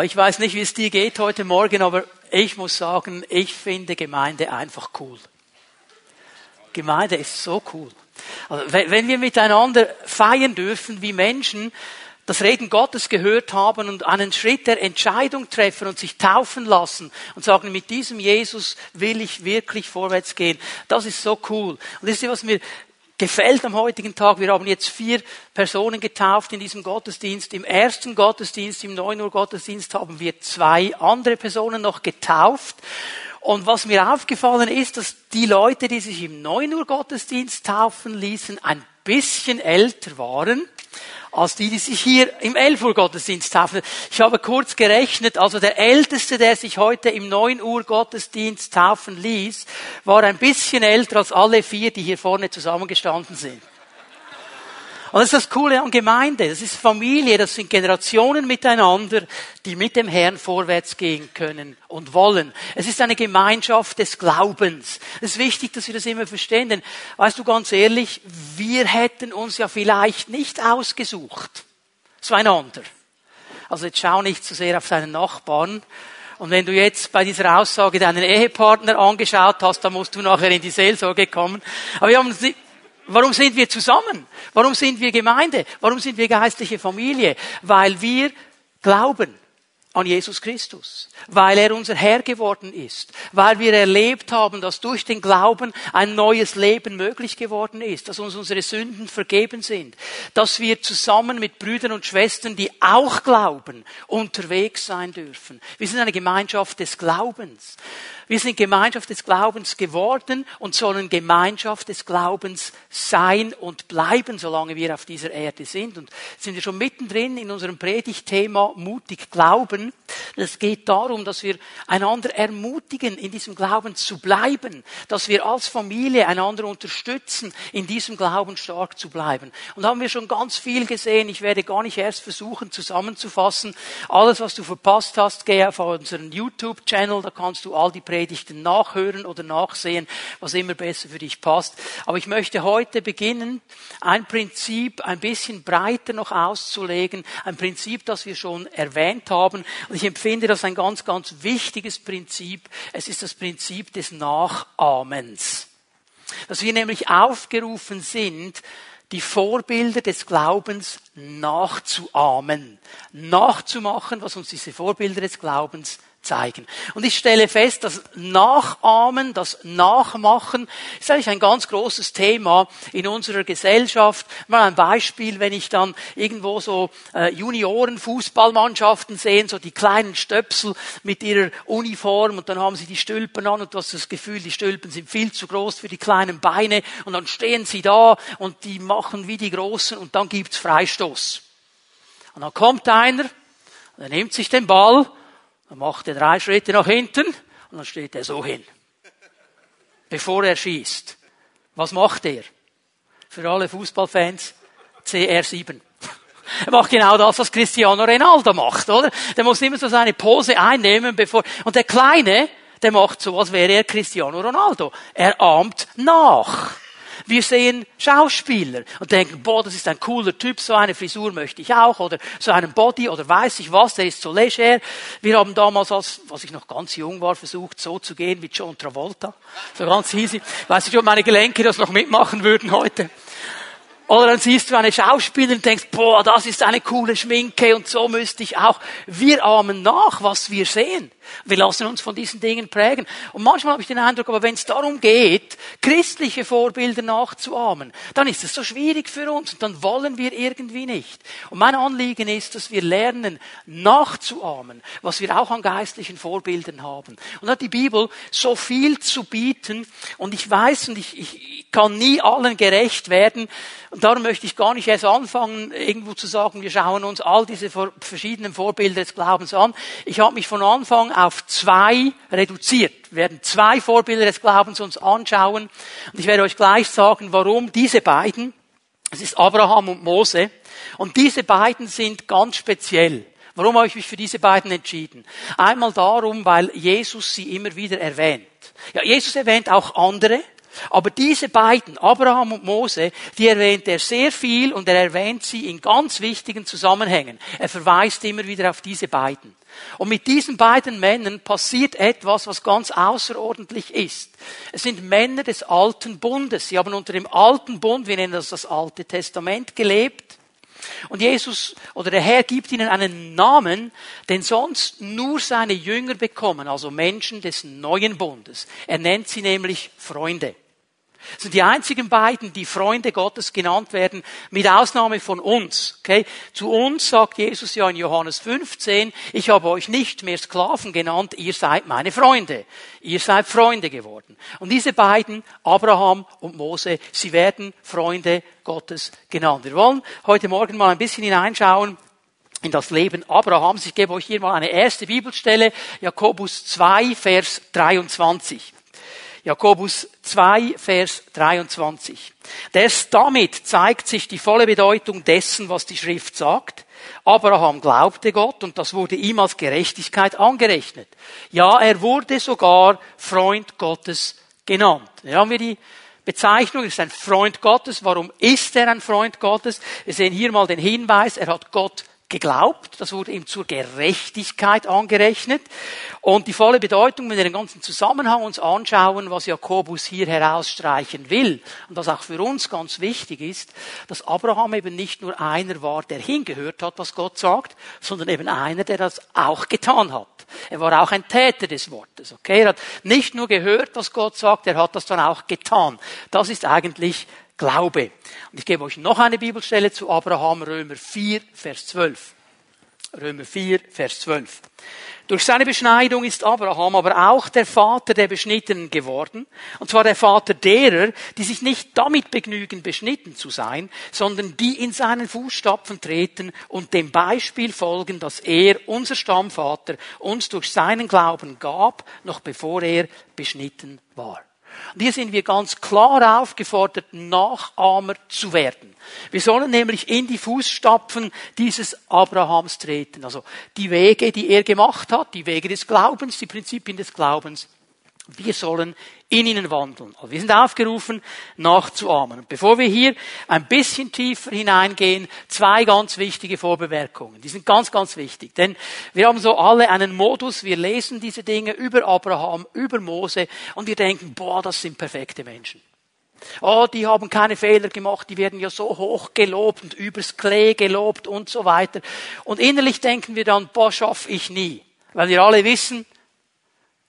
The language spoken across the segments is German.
Ich weiß nicht, wie es dir geht heute Morgen, aber ich muss sagen, ich finde Gemeinde einfach cool. Gemeinde ist so cool. Also, wenn wir miteinander feiern dürfen wie Menschen, das Reden Gottes gehört haben und einen Schritt der Entscheidung treffen und sich taufen lassen und sagen, mit diesem Jesus will ich wirklich vorwärts gehen. Das ist so cool. Und das ist, was mir gefällt am heutigen Tag. Wir haben jetzt vier Personen getauft in diesem Gottesdienst. Im ersten Gottesdienst, im 9 Uhr Gottesdienst haben wir zwei andere Personen noch getauft. Und was mir aufgefallen ist, dass die Leute, die sich im 9 Uhr Gottesdienst taufen ließen, ein bisschen älter waren als die, die sich hier im 11 Uhr Gottesdienst taufen. Ich habe kurz gerechnet, also der Älteste, der sich heute im 9 Uhr Gottesdienst taufen ließ, war ein bisschen älter als alle vier, die hier vorne zusammengestanden sind. Und das ist das Coole an Gemeinde. Das ist Familie, das sind Generationen miteinander, die mit dem Herrn vorwärts gehen können und wollen. Es ist eine Gemeinschaft des Glaubens. Es ist wichtig, dass wir das immer verstehen, denn weißt du ganz ehrlich, wir hätten uns ja vielleicht nicht ausgesucht. Zueinander. Also jetzt schau nicht zu sehr auf deinen Nachbarn, und wenn du jetzt bei dieser Aussage deinen Ehepartner angeschaut hast, dann musst du nachher in die Seelsorge kommen. Aber wir haben Warum sind wir zusammen? Warum sind wir Gemeinde? Warum sind wir geistliche Familie? Weil wir glauben an Jesus Christus, weil er unser Herr geworden ist, weil wir erlebt haben, dass durch den Glauben ein neues Leben möglich geworden ist, dass uns unsere Sünden vergeben sind, dass wir zusammen mit Brüdern und Schwestern, die auch glauben, unterwegs sein dürfen. Wir sind eine Gemeinschaft des Glaubens. Wir sind Gemeinschaft des Glaubens geworden und sollen Gemeinschaft des Glaubens sein und bleiben, solange wir auf dieser Erde sind. Und sind wir schon mittendrin in unserem Predigtthema mutig glauben. Es geht darum, dass wir einander ermutigen, in diesem Glauben zu bleiben, dass wir als Familie einander unterstützen, in diesem Glauben stark zu bleiben. Und da haben wir schon ganz viel gesehen. Ich werde gar nicht erst versuchen zusammenzufassen. Alles, was du verpasst hast, geh auf unseren YouTube-Channel, da kannst du all die Predigten nachhören oder nachsehen, was immer besser für dich passt. Aber ich möchte heute beginnen, ein Prinzip ein bisschen breiter noch auszulegen, ein Prinzip, das wir schon erwähnt haben. Und ich empfinde das ein ganz, ganz wichtiges Prinzip. Es ist das Prinzip des Nachahmens. Dass wir nämlich aufgerufen sind, die Vorbilder des Glaubens nachzuahmen, nachzumachen, was uns diese Vorbilder des Glaubens zeigen. Und ich stelle fest, das Nachahmen, das Nachmachen ist eigentlich ein ganz großes Thema in unserer Gesellschaft. Mal ein Beispiel, wenn ich dann irgendwo so äh, Junioren-Fußballmannschaften sehe, so die kleinen Stöpsel mit ihrer Uniform und dann haben sie die Stülpen an und du hast das Gefühl, die Stülpen sind viel zu groß für die kleinen Beine und dann stehen sie da und die machen wie die Großen und dann gibt's Freistoß. Und dann kommt einer, der nimmt sich den Ball dann macht er drei Schritte nach hinten und dann steht er so hin. Bevor er schießt. Was macht er? Für alle Fußballfans CR7. Er macht genau das, was Cristiano Ronaldo macht, oder? Der muss immer so seine Pose einnehmen, bevor, und der Kleine, der macht so, als wäre er Cristiano Ronaldo. Er ahmt nach. Wir sehen Schauspieler und denken, boah, das ist ein cooler Typ, so eine Frisur möchte ich auch, oder so einen Body, oder weiß ich was, der ist so leger. Wir haben damals, als, als ich noch ganz jung war, versucht, so zu gehen wie John Travolta. So ganz easy. Weiß ich, ob meine Gelenke das noch mitmachen würden heute. Oder dann siehst du eine Schauspielerin und denkst, boah, das ist eine coole Schminke und so müsste ich auch. Wir ahmen nach, was wir sehen. Wir lassen uns von diesen Dingen prägen. Und manchmal habe ich den Eindruck, aber wenn es darum geht, christliche Vorbilder nachzuahmen, dann ist es so schwierig für uns und dann wollen wir irgendwie nicht. Und mein Anliegen ist, dass wir lernen, nachzuahmen, was wir auch an geistlichen Vorbildern haben. Und da hat die Bibel so viel zu bieten und ich weiß und ich, ich kann nie allen gerecht werden. Und darum möchte ich gar nicht erst anfangen, irgendwo zu sagen, wir schauen uns all diese verschiedenen Vorbilder des Glaubens an. Ich habe mich von Anfang auf zwei reduziert. Wir werden zwei Vorbilder des Glaubens uns anschauen. Und ich werde euch gleich sagen, warum diese beiden, es ist Abraham und Mose, und diese beiden sind ganz speziell. Warum habe ich mich für diese beiden entschieden? Einmal darum, weil Jesus sie immer wieder erwähnt. Ja, Jesus erwähnt auch andere, Aber diese beiden, Abraham und Mose, die erwähnt er sehr viel und er erwähnt sie in ganz wichtigen Zusammenhängen. Er verweist immer wieder auf diese beiden. Und mit diesen beiden Männern passiert etwas, was ganz außerordentlich ist. Es sind Männer des alten Bundes. Sie haben unter dem alten Bund, wir nennen das das Alte Testament, gelebt. Und Jesus oder der Herr gibt ihnen einen Namen, den sonst nur seine Jünger bekommen, also Menschen des neuen Bundes. Er nennt sie nämlich Freunde. Das sind die einzigen beiden, die Freunde Gottes genannt werden, mit Ausnahme von uns. Okay? Zu uns sagt Jesus ja in Johannes 15, ich habe euch nicht mehr Sklaven genannt, ihr seid meine Freunde. Ihr seid Freunde geworden. Und diese beiden, Abraham und Mose, sie werden Freunde Gottes genannt. Wir wollen heute Morgen mal ein bisschen hineinschauen in das Leben Abrahams. Ich gebe euch hier mal eine erste Bibelstelle, Jakobus 2, Vers 23. Jakobus 2, Vers 23. Erst damit zeigt sich die volle Bedeutung dessen, was die Schrift sagt. Abraham glaubte Gott und das wurde ihm als Gerechtigkeit angerechnet. Ja, er wurde sogar Freund Gottes genannt. Hier haben wir die Bezeichnung, er ist ein Freund Gottes. Warum ist er ein Freund Gottes? Wir sehen hier mal den Hinweis, er hat Gott geglaubt, das wurde ihm zur Gerechtigkeit angerechnet. Und die volle Bedeutung, wenn wir den ganzen Zusammenhang uns anschauen, was Jakobus hier herausstreichen will, und das auch für uns ganz wichtig ist, dass Abraham eben nicht nur einer war, der hingehört hat, was Gott sagt, sondern eben einer, der das auch getan hat. Er war auch ein Täter des Wortes, okay? Er hat nicht nur gehört, was Gott sagt, er hat das dann auch getan. Das ist eigentlich Glaube. Und ich gebe euch noch eine Bibelstelle zu Abraham, Römer 4, Vers 12. Römer 4, Vers 12. Durch seine Beschneidung ist Abraham aber auch der Vater der Beschnittenen geworden, und zwar der Vater derer, die sich nicht damit begnügen, beschnitten zu sein, sondern die in seinen Fußstapfen treten und dem Beispiel folgen, das er, unser Stammvater, uns durch seinen Glauben gab, noch bevor er beschnitten war. Und hier sind wir ganz klar aufgefordert, Nachahmer zu werden. Wir sollen nämlich in die Fußstapfen dieses Abrahams treten. Also die Wege, die er gemacht hat, die Wege des Glaubens, die Prinzipien des Glaubens, wir sollen in ihnen wandeln. Also wir sind aufgerufen, nachzuahmen. Und bevor wir hier ein bisschen tiefer hineingehen, zwei ganz wichtige Vorbemerkungen. Die sind ganz, ganz wichtig. Denn wir haben so alle einen Modus, wir lesen diese Dinge über Abraham, über Mose und wir denken, boah, das sind perfekte Menschen. Oh, die haben keine Fehler gemacht, die werden ja so hoch gelobt und übers Klee gelobt und so weiter. Und innerlich denken wir dann, boah, schaff ich nie. Weil wir alle wissen,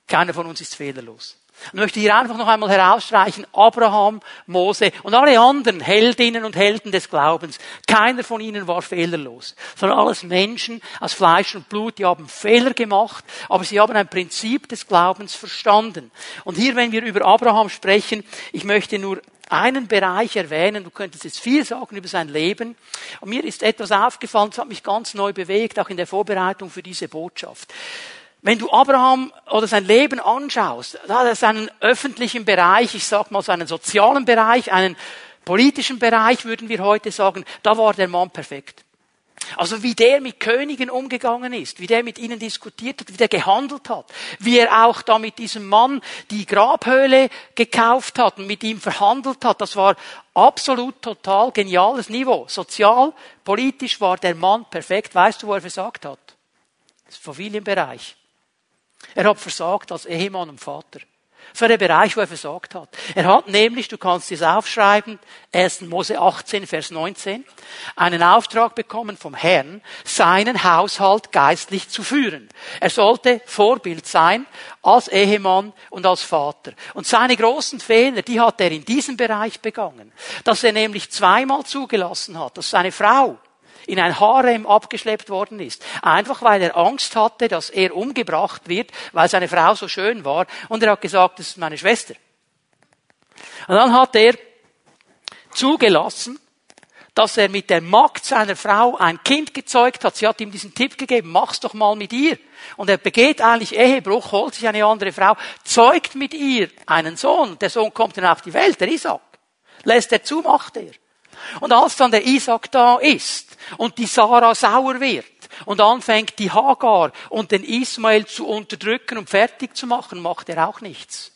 keiner von uns ist fehlerlos. Ich möchte hier einfach noch einmal herausstreichen, Abraham, Mose und alle anderen Heldinnen und Helden des Glaubens. Keiner von ihnen war fehlerlos, sondern alles Menschen aus Fleisch und Blut, die haben Fehler gemacht, aber sie haben ein Prinzip des Glaubens verstanden. Und hier, wenn wir über Abraham sprechen, ich möchte nur einen Bereich erwähnen. Du könntest jetzt viel sagen über sein Leben. Und mir ist etwas aufgefallen, das hat mich ganz neu bewegt, auch in der Vorbereitung für diese Botschaft. Wenn du Abraham oder sein Leben anschaust, da hat er seinen öffentlichen Bereich, ich sag mal seinen sozialen Bereich, einen politischen Bereich, würden wir heute sagen, da war der Mann perfekt. Also wie der mit Königen umgegangen ist, wie der mit ihnen diskutiert hat, wie der gehandelt hat, wie er auch da mit diesem Mann die Grabhöhle gekauft hat und mit ihm verhandelt hat, das war absolut total geniales Niveau. Sozial, politisch war der Mann perfekt. Weißt du, wo er versagt hat? Das Familienbereich. Er hat versagt als Ehemann und Vater. War der Bereich, wo er versagt hat. Er hat nämlich, du kannst es aufschreiben, 1. Mose 18, Vers 19, einen Auftrag bekommen vom Herrn, seinen Haushalt geistlich zu führen. Er sollte Vorbild sein als Ehemann und als Vater. Und seine großen Fehler, die hat er in diesem Bereich begangen. Dass er nämlich zweimal zugelassen hat, dass seine Frau in ein Harem abgeschleppt worden ist. Einfach weil er Angst hatte, dass er umgebracht wird, weil seine Frau so schön war. Und er hat gesagt, das ist meine Schwester. Und dann hat er zugelassen, dass er mit der Magd seiner Frau ein Kind gezeugt hat. Sie hat ihm diesen Tipp gegeben, mach's doch mal mit ihr. Und er begeht eigentlich Ehebruch, holt sich eine andere Frau, zeugt mit ihr einen Sohn. Der Sohn kommt dann auf die Welt, der Isaac. Lässt er zu, macht er. Und als dann der Isaac da ist und die Sarah sauer wird und anfängt die Hagar und den Ismael zu unterdrücken und fertig zu machen, macht er auch nichts.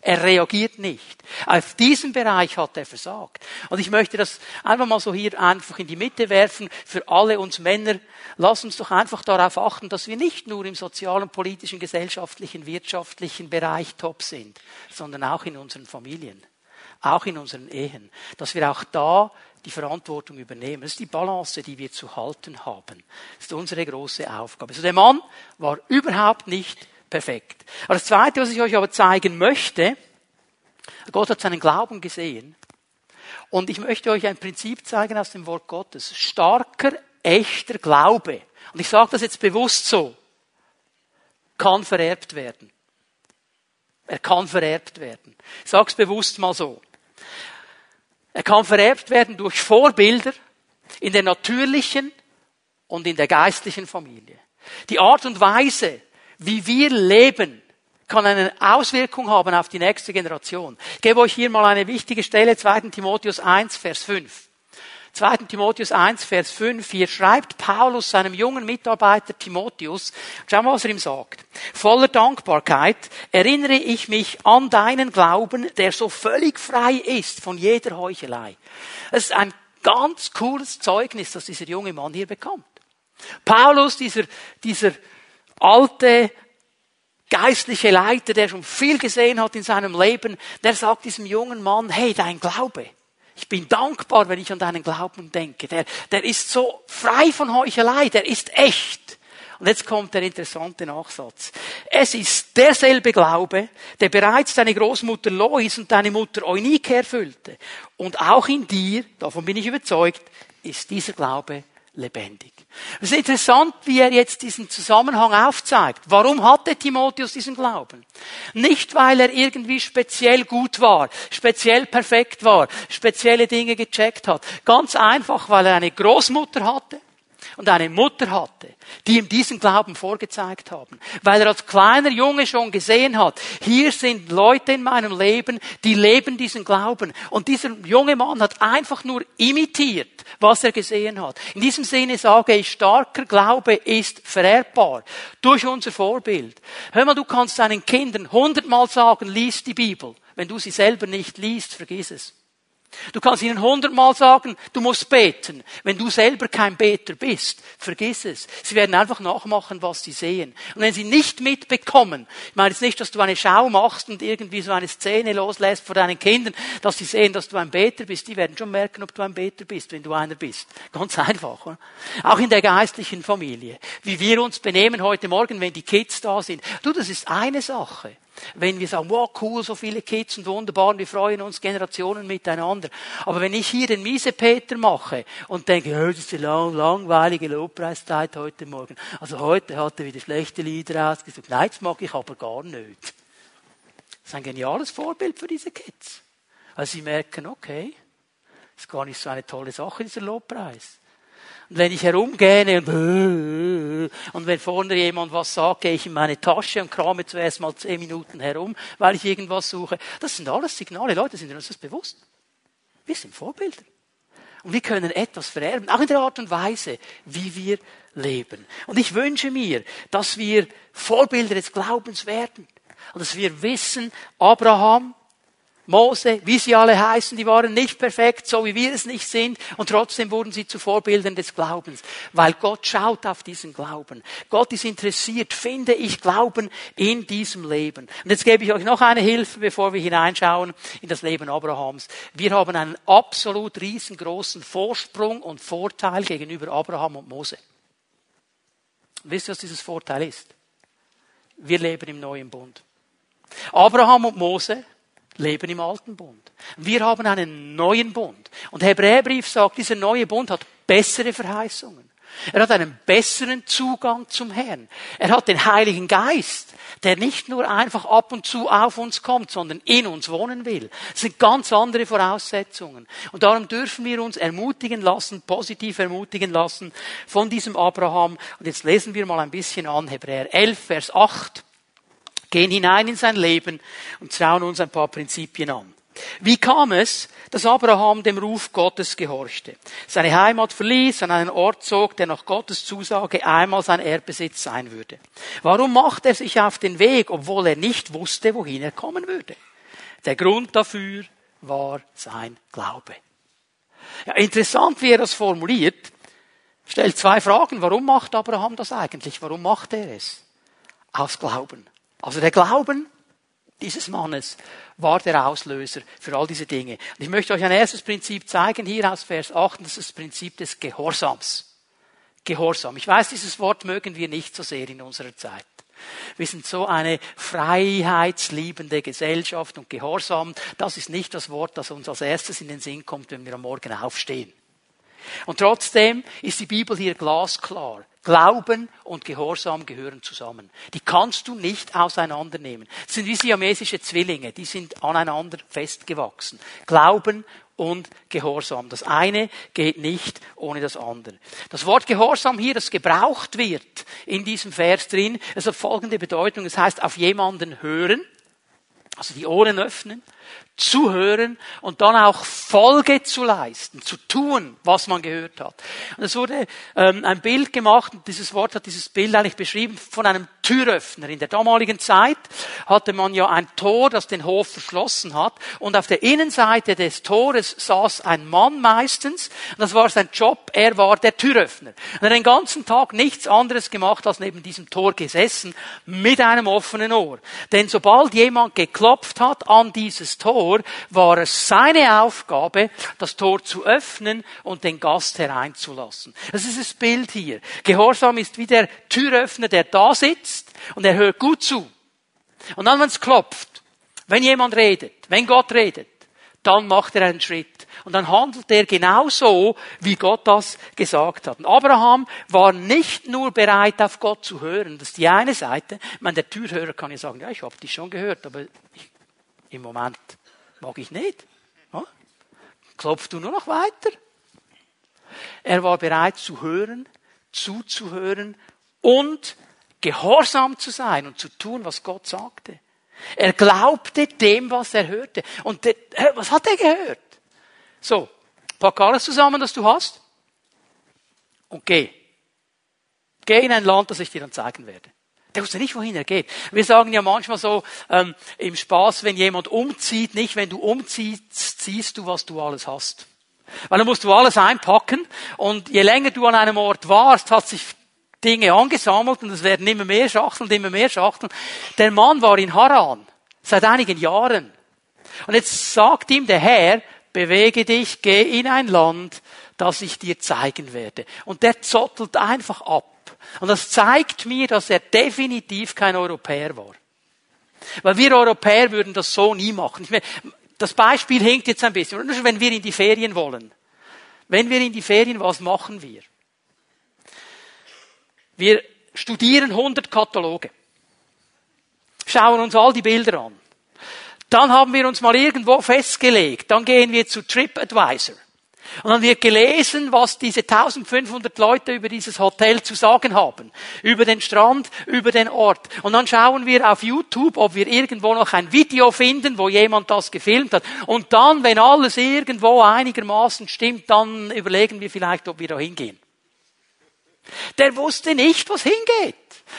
Er reagiert nicht. Auf diesem Bereich hat er versagt. Und ich möchte das einfach mal so hier einfach in die Mitte werfen für alle uns Männer. Lass uns doch einfach darauf achten, dass wir nicht nur im sozialen, politischen, gesellschaftlichen, wirtschaftlichen Bereich top sind, sondern auch in unseren Familien, auch in unseren Ehen. Dass wir auch da die Verantwortung übernehmen. Das ist die Balance, die wir zu halten haben. Das ist unsere große Aufgabe. Also der Mann war überhaupt nicht perfekt. Aber das Zweite, was ich euch aber zeigen möchte, Gott hat seinen Glauben gesehen. Und ich möchte euch ein Prinzip zeigen aus dem Wort Gottes. Starker, echter Glaube. Und ich sage das jetzt bewusst so. Kann vererbt werden. Er kann vererbt werden. Ich sage es bewusst mal so. Er kann vererbt werden durch Vorbilder in der natürlichen und in der geistlichen Familie. Die Art und Weise, wie wir leben, kann eine Auswirkung haben auf die nächste Generation. Ich gebe euch hier mal eine wichtige Stelle, 2. Timotheus 1, Vers 5. 2. Timotheus 1, Vers 5, hier schreibt Paulus seinem jungen Mitarbeiter Timotheus, schau mal, was er ihm sagt. Voller Dankbarkeit erinnere ich mich an deinen Glauben, der so völlig frei ist von jeder Heuchelei. Es ist ein ganz cooles Zeugnis, das dieser junge Mann hier bekommt. Paulus, dieser, dieser alte geistliche Leiter, der schon viel gesehen hat in seinem Leben, der sagt diesem jungen Mann, hey, dein Glaube, ich bin dankbar, wenn ich an deinen Glauben denke. Der, der ist so frei von Heuchelei, der ist echt. Und jetzt kommt der interessante Nachsatz. Es ist derselbe Glaube, der bereits deine Großmutter Lois und deine Mutter Eunike erfüllte. Und auch in dir, davon bin ich überzeugt, ist dieser Glaube lebendig. Es ist interessant, wie er jetzt diesen Zusammenhang aufzeigt. Warum hatte Timotheus diesen Glauben? Nicht, weil er irgendwie speziell gut war, speziell perfekt war, spezielle Dinge gecheckt hat. Ganz einfach, weil er eine Großmutter hatte, und eine Mutter hatte, die ihm diesen Glauben vorgezeigt haben. Weil er als kleiner Junge schon gesehen hat, hier sind Leute in meinem Leben, die leben diesen Glauben. Und dieser junge Mann hat einfach nur imitiert, was er gesehen hat. In diesem Sinne sage ich, starker Glaube ist vererbbar durch unser Vorbild. Hör mal, du kannst deinen Kindern hundertmal sagen, lies die Bibel. Wenn du sie selber nicht liest, vergiss es. Du kannst ihnen hundertmal sagen, du musst beten. Wenn du selber kein Beter bist, vergiss es. Sie werden einfach nachmachen, was sie sehen. Und wenn sie nicht mitbekommen, ich meine jetzt nicht, dass du eine Schau machst und irgendwie so eine Szene loslässt vor deinen Kindern, dass sie sehen, dass du ein Beter bist, die werden schon merken, ob du ein Beter bist, wenn du einer bist. Ganz einfach. Oder? Auch in der geistlichen Familie. Wie wir uns benehmen heute Morgen, wenn die Kids da sind. Du, das ist eine Sache. Wenn wir sagen, wow, cool, so viele Kids und wunderbar, und wir freuen uns Generationen miteinander. Aber wenn ich hier den Miesepeter mache und denke, oh, das ist eine lang, langweilige Lobpreiszeit heute Morgen. Also heute hat er wieder schlechte Lieder ausgesucht. Nein, das mag ich aber gar nicht. Das ist ein geniales Vorbild für diese Kids. Weil sie merken, okay, das ist gar nicht so eine tolle Sache, dieser Lobpreis. Und wenn ich herumgehe und, und wenn vorne jemand was sagt, gehe ich in meine Tasche und krame zuerst mal zehn Minuten herum, weil ich irgendwas suche. Das sind alles Signale. Leute, sind uns das bewusst? Wir sind Vorbilder. Und wir können etwas vererben, auch in der Art und Weise, wie wir leben. Und ich wünsche mir, dass wir Vorbilder des Glaubens werden. Und dass wir wissen, Abraham, Mose, wie sie alle heißen, die waren nicht perfekt, so wie wir es nicht sind, und trotzdem wurden sie zu Vorbildern des Glaubens, weil Gott schaut auf diesen Glauben. Gott ist interessiert, finde ich Glauben in diesem Leben. Und jetzt gebe ich euch noch eine Hilfe, bevor wir hineinschauen in das Leben Abrahams. Wir haben einen absolut riesengroßen Vorsprung und Vorteil gegenüber Abraham und Mose. Wisst ihr, was dieses Vorteil ist? Wir leben im neuen Bund. Abraham und Mose leben im alten Bund. Wir haben einen neuen Bund. Und Hebräerbrief sagt, dieser neue Bund hat bessere Verheißungen. Er hat einen besseren Zugang zum Herrn. Er hat den Heiligen Geist, der nicht nur einfach ab und zu auf uns kommt, sondern in uns wohnen will. Das sind ganz andere Voraussetzungen. Und darum dürfen wir uns ermutigen lassen, positiv ermutigen lassen von diesem Abraham. Und jetzt lesen wir mal ein bisschen an Hebräer 11, Vers 8 gehen hinein in sein Leben und schauen uns ein paar Prinzipien an. Wie kam es, dass Abraham dem Ruf Gottes gehorchte? Seine Heimat verließ, an einen Ort zog, der nach Gottes Zusage einmal sein Erbbesitz sein würde. Warum macht er sich auf den Weg, obwohl er nicht wusste, wohin er kommen würde? Der Grund dafür war sein Glaube. Ja, interessant, wie er das formuliert. Stellt zwei Fragen. Warum macht Abraham das eigentlich? Warum macht er es? Aus Glauben. Also der Glauben dieses Mannes war der Auslöser für all diese Dinge. Und ich möchte euch ein erstes Prinzip zeigen, hier aus Vers 8, das ist das Prinzip des Gehorsams. Gehorsam. Ich weiß, dieses Wort mögen wir nicht so sehr in unserer Zeit. Wir sind so eine freiheitsliebende Gesellschaft und Gehorsam, das ist nicht das Wort, das uns als erstes in den Sinn kommt, wenn wir am Morgen aufstehen. Und trotzdem ist die Bibel hier glasklar. Glauben und Gehorsam gehören zusammen. Die kannst du nicht auseinandernehmen. Das sind wie siamesische Zwillinge, die sind aneinander festgewachsen. Glauben und Gehorsam. Das eine geht nicht ohne das andere. Das Wort Gehorsam hier, das gebraucht wird in diesem Vers drin, es hat folgende Bedeutung. Es heißt auf jemanden hören, also die Ohren öffnen, zuhören und dann auch Folge zu leisten, zu tun, was man gehört hat. Und es wurde ähm, ein Bild gemacht, und dieses Wort hat dieses Bild eigentlich beschrieben, von einem Türöffner. In der damaligen Zeit hatte man ja ein Tor, das den Hof verschlossen hat, und auf der Innenseite des Tores saß ein Mann meistens, und das war sein Job, er war der Türöffner. Und er hat den ganzen Tag nichts anderes gemacht, als neben diesem Tor gesessen, mit einem offenen Ohr. Denn sobald jemand geklopft hat an dieses Tor, war es seine Aufgabe, das Tor zu öffnen und den Gast hereinzulassen. Das ist das Bild hier. Gehorsam ist wie der Türöffner, der da sitzt und er hört gut zu. Und dann, wenn es klopft, wenn jemand redet, wenn Gott redet, dann macht er einen Schritt. Und dann handelt er genauso, wie Gott das gesagt hat. Und Abraham war nicht nur bereit, auf Gott zu hören. Das ist die eine Seite. Ich meine, der Türhörer kann ja sagen, ja, ich habe dich schon gehört, aber ich, im Moment Mag ich nicht. Ja? Klopfst du nur noch weiter? Er war bereit zu hören, zuzuhören und gehorsam zu sein und zu tun, was Gott sagte. Er glaubte dem, was er hörte. Und der, was hat er gehört? So, pack alles zusammen, das du hast und geh. Geh in ein Land, das ich dir dann zeigen werde. Der wusste nicht, wohin er geht. Wir sagen ja manchmal so ähm, im Spaß, wenn jemand umzieht, nicht wenn du umziehst, siehst du, was du alles hast. Weil dann musst du alles einpacken und je länger du an einem Ort warst, hat sich Dinge angesammelt und es werden immer mehr Schachteln, immer mehr Schachteln. Der Mann war in Haran seit einigen Jahren. Und jetzt sagt ihm der Herr, bewege dich, geh in ein Land, das ich dir zeigen werde. Und der zottelt einfach ab. Und das zeigt mir, dass er definitiv kein Europäer war. Weil wir Europäer würden das so nie machen. Meine, das Beispiel hinkt jetzt ein bisschen. Wenn wir in die Ferien wollen. Wenn wir in die Ferien, was machen wir? Wir studieren 100 Kataloge. Schauen uns all die Bilder an. Dann haben wir uns mal irgendwo festgelegt. Dann gehen wir zu TripAdvisor. Und dann wird gelesen, was diese 1500 Leute über dieses Hotel zu sagen haben. Über den Strand, über den Ort. Und dann schauen wir auf YouTube, ob wir irgendwo noch ein Video finden, wo jemand das gefilmt hat. Und dann, wenn alles irgendwo einigermaßen stimmt, dann überlegen wir vielleicht, ob wir da hingehen. Der wusste nicht, was hingeht.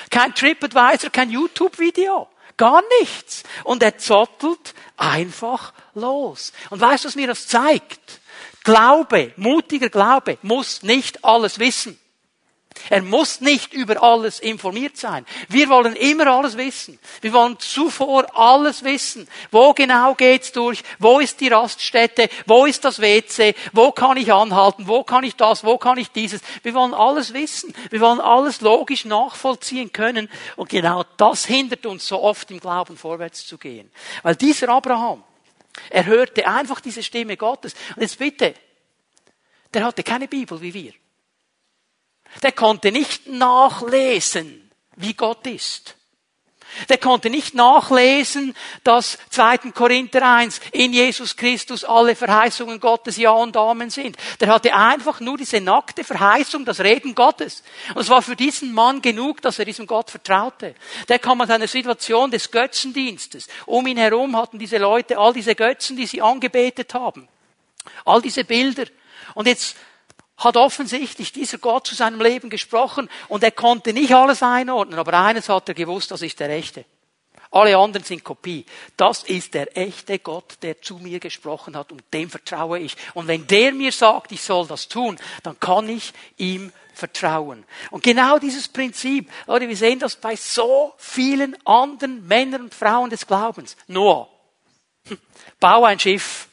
Kein TripAdvisor, kein YouTube-Video. Gar nichts. Und er zottelt einfach los. Und weißt du, was mir das zeigt? Glaube, mutiger Glaube muss nicht alles wissen. Er muss nicht über alles informiert sein. Wir wollen immer alles wissen. Wir wollen zuvor alles wissen. Wo genau geht's durch? Wo ist die Raststätte? Wo ist das WC? Wo kann ich anhalten? Wo kann ich das? Wo kann ich dieses? Wir wollen alles wissen. Wir wollen alles logisch nachvollziehen können. Und genau das hindert uns so oft im Glauben vorwärts zu gehen. Weil dieser Abraham, er hörte einfach diese Stimme Gottes. Und jetzt bitte, der hatte keine Bibel wie wir. Der konnte nicht nachlesen, wie Gott ist. Der konnte nicht nachlesen, dass 2. Korinther 1 in Jesus Christus alle Verheißungen Gottes Ja und Amen sind. Der hatte einfach nur diese nackte Verheißung, das Reden Gottes. Und es war für diesen Mann genug, dass er diesem Gott vertraute. Der kam aus einer Situation des Götzendienstes. Um ihn herum hatten diese Leute all diese Götzen, die sie angebetet haben. All diese Bilder. Und jetzt hat offensichtlich dieser Gott zu seinem Leben gesprochen und er konnte nicht alles einordnen, aber eines hat er gewusst, das ist der Rechte. Alle anderen sind Kopie. Das ist der echte Gott, der zu mir gesprochen hat und dem vertraue ich. Und wenn der mir sagt, ich soll das tun, dann kann ich ihm vertrauen. Und genau dieses Prinzip, Leute, wir sehen das bei so vielen anderen Männern und Frauen des Glaubens. Noah, hm, bau ein Schiff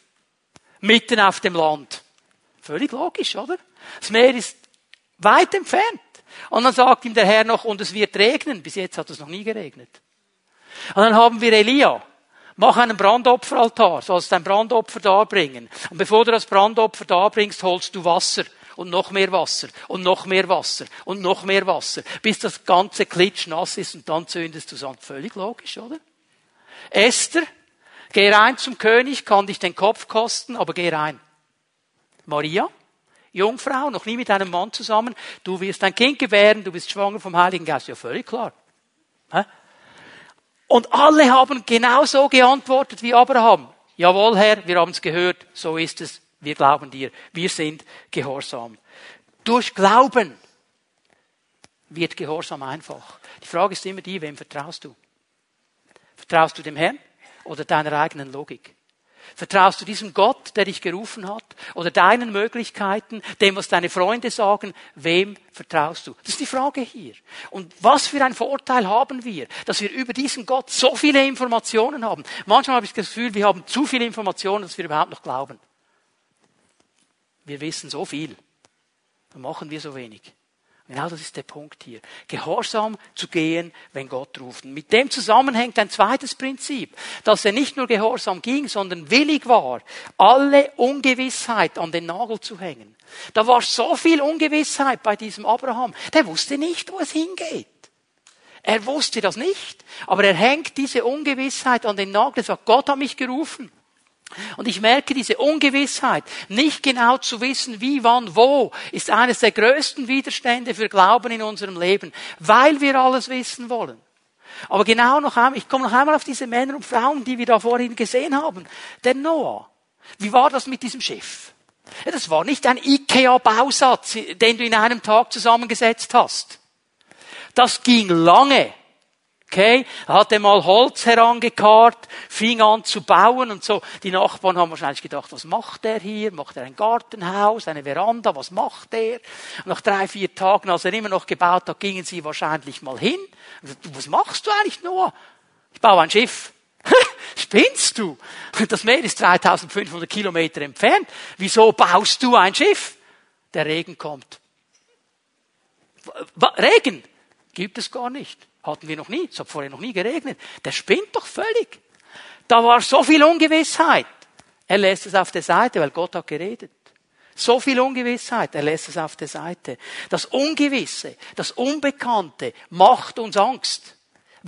mitten auf dem Land. Völlig logisch, oder? Das Meer ist weit entfernt. Und dann sagt ihm der Herr noch, und es wird regnen. Bis jetzt hat es noch nie geregnet. Und dann haben wir Elia. Mach einen Brandopferaltar, sollst dein Brandopfer darbringen. Und bevor du das Brandopfer darbringst, holst du Wasser und noch mehr Wasser und noch mehr Wasser und noch mehr Wasser, bis das ganze klitschnass ist und dann zündest du es an. Völlig logisch, oder? Esther, geh rein zum König, kann dich den Kopf kosten, aber geh rein. Maria, Jungfrau, noch nie mit einem Mann zusammen, du wirst ein Kind gebären, du bist schwanger vom Heiligen Geist. Ja, völlig klar. Und alle haben genauso geantwortet wie Abraham. Jawohl, Herr, wir haben es gehört, so ist es, wir glauben dir, wir sind gehorsam. Durch Glauben wird Gehorsam einfach. Die Frage ist immer die, wem vertraust du? Vertraust du dem Herrn oder deiner eigenen Logik? Vertraust du diesem Gott, der dich gerufen hat? Oder deinen Möglichkeiten, dem, was deine Freunde sagen? Wem vertraust du? Das ist die Frage hier. Und was für ein Vorteil haben wir, dass wir über diesen Gott so viele Informationen haben? Manchmal habe ich das Gefühl, wir haben zu viele Informationen, dass wir überhaupt noch glauben. Wir wissen so viel. Dann machen wir so wenig. Genau das ist der Punkt hier. Gehorsam zu gehen, wenn Gott ruft. Und mit dem zusammenhängt ein zweites Prinzip, dass er nicht nur gehorsam ging, sondern willig war, alle Ungewissheit an den Nagel zu hängen. Da war so viel Ungewissheit bei diesem Abraham. Der wusste nicht, wo es hingeht. Er wusste das nicht, aber er hängt diese Ungewissheit an den Nagel. Er sagt, Gott hat mich gerufen. Und ich merke diese Ungewissheit, nicht genau zu wissen, wie, wann, wo, ist eines der größten Widerstände für Glauben in unserem Leben, weil wir alles wissen wollen. Aber genau noch einmal, ich komme noch einmal auf diese Männer und Frauen, die wir da vorhin gesehen haben. Der Noah. Wie war das mit diesem Schiff? Ja, das war nicht ein IKEA-Bausatz, den du in einem Tag zusammengesetzt hast. Das ging lange. Okay, er hatte mal Holz herangekarrt, fing an zu bauen und so. Die Nachbarn haben wahrscheinlich gedacht, was macht er hier? Macht er ein Gartenhaus, eine Veranda? Was macht er? Und nach drei, vier Tagen, als er immer noch gebaut hat, gingen sie wahrscheinlich mal hin. Was machst du eigentlich nur? Ich baue ein Schiff. Spinnst du? Das Meer ist 3500 Kilometer entfernt. Wieso baust du ein Schiff? Der Regen kommt. Regen gibt es gar nicht. Hatten wir noch nie. Es hat vorher noch nie geregnet. Der spinnt doch völlig. Da war so viel Ungewissheit. Er lässt es auf der Seite, weil Gott hat geredet. So viel Ungewissheit, er lässt es auf der Seite. Das Ungewisse, das Unbekannte macht uns Angst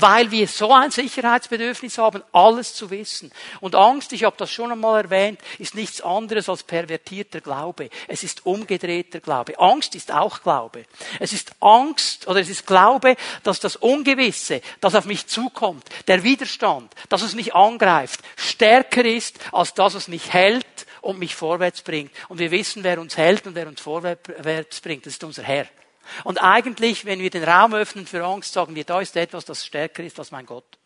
weil wir so ein Sicherheitsbedürfnis haben, alles zu wissen. Und Angst, ich habe das schon einmal erwähnt, ist nichts anderes als pervertierter Glaube. Es ist umgedrehter Glaube. Angst ist auch Glaube. Es ist Angst oder es ist Glaube, dass das Ungewisse, das auf mich zukommt, der Widerstand, dass es mich angreift, stärker ist, als dass es mich hält und mich vorwärts bringt. Und wir wissen, wer uns hält und wer uns vorwärts bringt. Das ist unser Herr. Und eigentlich, wenn wir den Raum öffnen für Angst, sagen wir, da ist etwas, das stärker ist als mein Gott.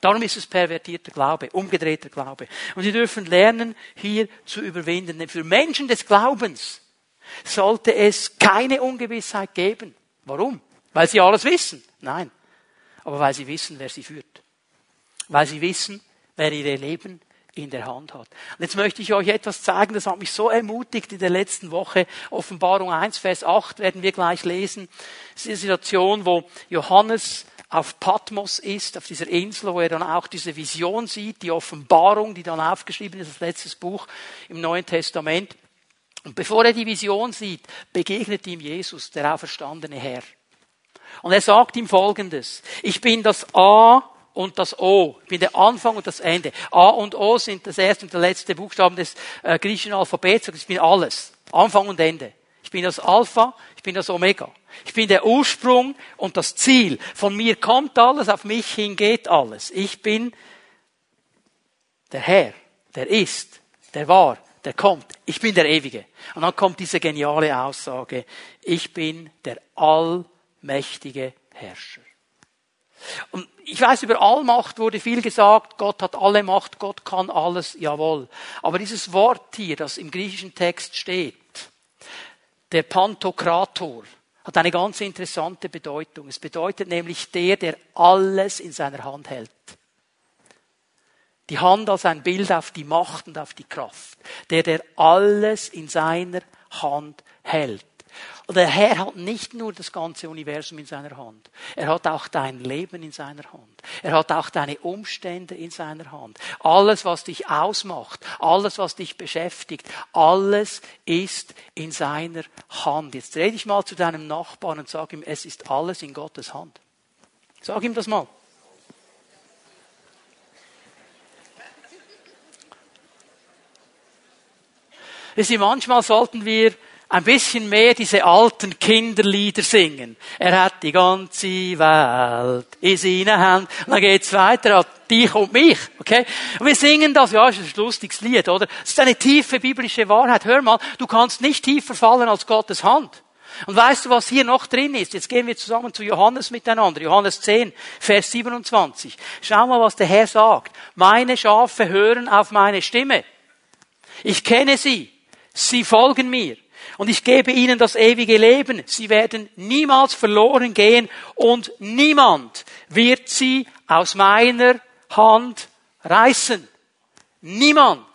Darum ist es pervertierter Glaube, umgedrehter Glaube. Und wir dürfen lernen, hier zu überwinden. Denn für Menschen des Glaubens sollte es keine Ungewissheit geben. Warum? Weil sie alles wissen? Nein. Aber weil sie wissen, wer sie führt. Weil sie wissen, wer ihre Leben in der Hand hat. Und jetzt möchte ich euch etwas zeigen, das hat mich so ermutigt in der letzten Woche. Offenbarung 1, Vers 8 werden wir gleich lesen. Das ist eine Situation, wo Johannes auf Patmos ist, auf dieser Insel, wo er dann auch diese Vision sieht, die Offenbarung, die dann aufgeschrieben ist, das letzte Buch im Neuen Testament. Und bevor er die Vision sieht, begegnet ihm Jesus, der auferstandene Herr. Und er sagt ihm Folgendes. Ich bin das A und das O. Ich bin der Anfang und das Ende. A und O sind das erste und der letzte Buchstaben des äh, griechischen Alphabets. Ich bin alles. Anfang und Ende. Ich bin das Alpha, ich bin das Omega. Ich bin der Ursprung und das Ziel. Von mir kommt alles, auf mich hin geht alles. Ich bin der Herr, der ist, der war, der kommt. Ich bin der Ewige. Und dann kommt diese geniale Aussage. Ich bin der allmächtige Herrscher. Und ich weiß, über Allmacht wurde viel gesagt, Gott hat alle Macht, Gott kann alles, jawohl. Aber dieses Wort hier, das im griechischen Text steht, der Pantokrator, hat eine ganz interessante Bedeutung. Es bedeutet nämlich der, der alles in seiner Hand hält. Die Hand als ein Bild auf die Macht und auf die Kraft. Der, der alles in seiner Hand hält. Und der Herr hat nicht nur das ganze Universum in seiner Hand. Er hat auch dein Leben in seiner Hand. Er hat auch deine Umstände in seiner Hand. Alles, was dich ausmacht, alles, was dich beschäftigt, alles ist in seiner Hand. Jetzt dreh dich mal zu deinem Nachbarn und sag ihm, es ist alles in Gottes Hand. Sag ihm das mal. manchmal sollten wir ein bisschen mehr diese alten Kinderlieder singen. Er hat die ganze Welt in seinen Händen. Und dann geht's weiter an dich und mich, okay? Und wir singen das, ja, ist ein lustiges Lied, oder? Das ist eine tiefe biblische Wahrheit. Hör mal, du kannst nicht tiefer fallen als Gottes Hand. Und weißt du, was hier noch drin ist? Jetzt gehen wir zusammen zu Johannes miteinander. Johannes 10, Vers 27. Schau mal, was der Herr sagt. Meine Schafe hören auf meine Stimme. Ich kenne sie. Sie folgen mir und ich gebe ihnen das ewige Leben. Sie werden niemals verloren gehen und niemand wird sie aus meiner Hand reißen. Niemand.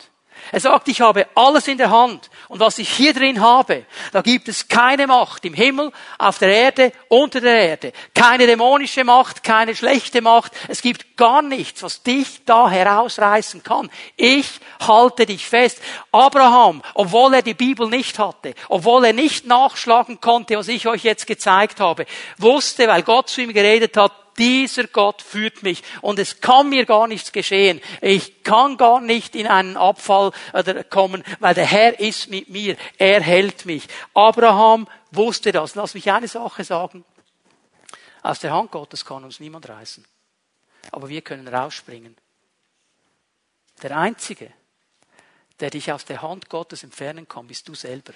Er sagt, ich habe alles in der Hand. Und was ich hier drin habe, da gibt es keine Macht im Himmel, auf der Erde, unter der Erde. Keine dämonische Macht, keine schlechte Macht. Es gibt gar nichts, was dich da herausreißen kann. Ich halte dich fest. Abraham, obwohl er die Bibel nicht hatte, obwohl er nicht nachschlagen konnte, was ich euch jetzt gezeigt habe, wusste, weil Gott zu ihm geredet hat, dieser Gott führt mich und es kann mir gar nichts geschehen. Ich kann gar nicht in einen Abfall kommen, weil der Herr ist mit mir. Er hält mich. Abraham wusste das. Lass mich eine Sache sagen. Aus der Hand Gottes kann uns niemand reißen. Aber wir können rausspringen. Der Einzige, der dich aus der Hand Gottes entfernen kann, bist du selber.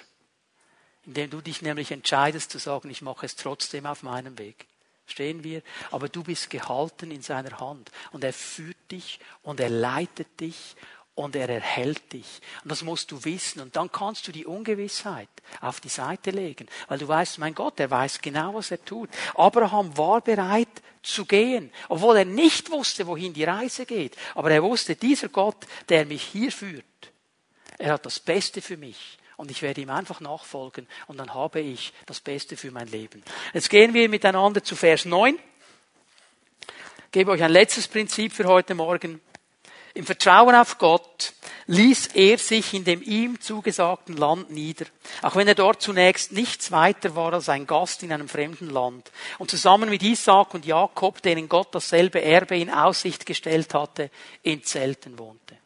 Indem du dich nämlich entscheidest zu sagen, ich mache es trotzdem auf meinem Weg stehen wir, aber du bist gehalten in seiner Hand und er führt dich und er leitet dich und er erhält dich. Und das musst du wissen. Und dann kannst du die Ungewissheit auf die Seite legen, weil du weißt, mein Gott, er weiß genau, was er tut. Abraham war bereit zu gehen, obwohl er nicht wusste, wohin die Reise geht. Aber er wusste, dieser Gott, der mich hier führt, er hat das Beste für mich und ich werde ihm einfach nachfolgen und dann habe ich das Beste für mein Leben. Jetzt gehen wir miteinander zu Vers 9. Ich gebe euch ein letztes Prinzip für heute Morgen. Im Vertrauen auf Gott ließ er sich in dem ihm zugesagten Land nieder, auch wenn er dort zunächst nichts weiter war als ein Gast in einem fremden Land. Und zusammen mit Isaac und Jakob, denen Gott dasselbe Erbe in Aussicht gestellt hatte, in Zelten wohnte.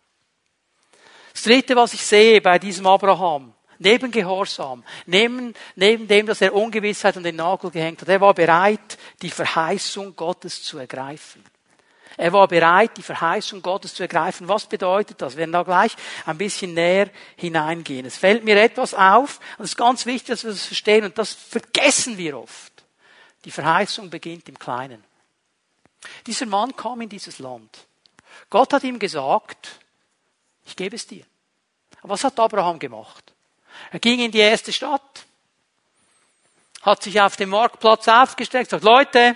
Das dritte, was ich sehe bei diesem Abraham, Neben Gehorsam, neben, neben dem, dass er Ungewissheit an den Nagel gehängt hat, er war bereit, die Verheißung Gottes zu ergreifen. Er war bereit, die Verheißung Gottes zu ergreifen. Was bedeutet das? Wir werden da gleich ein bisschen näher hineingehen. Es fällt mir etwas auf, und es ist ganz wichtig, dass wir das verstehen, und das vergessen wir oft. Die Verheißung beginnt im Kleinen. Dieser Mann kam in dieses Land. Gott hat ihm gesagt, ich gebe es dir. Aber was hat Abraham gemacht? Er ging in die erste Stadt, hat sich auf dem Marktplatz aufgestellt, sagt, Leute,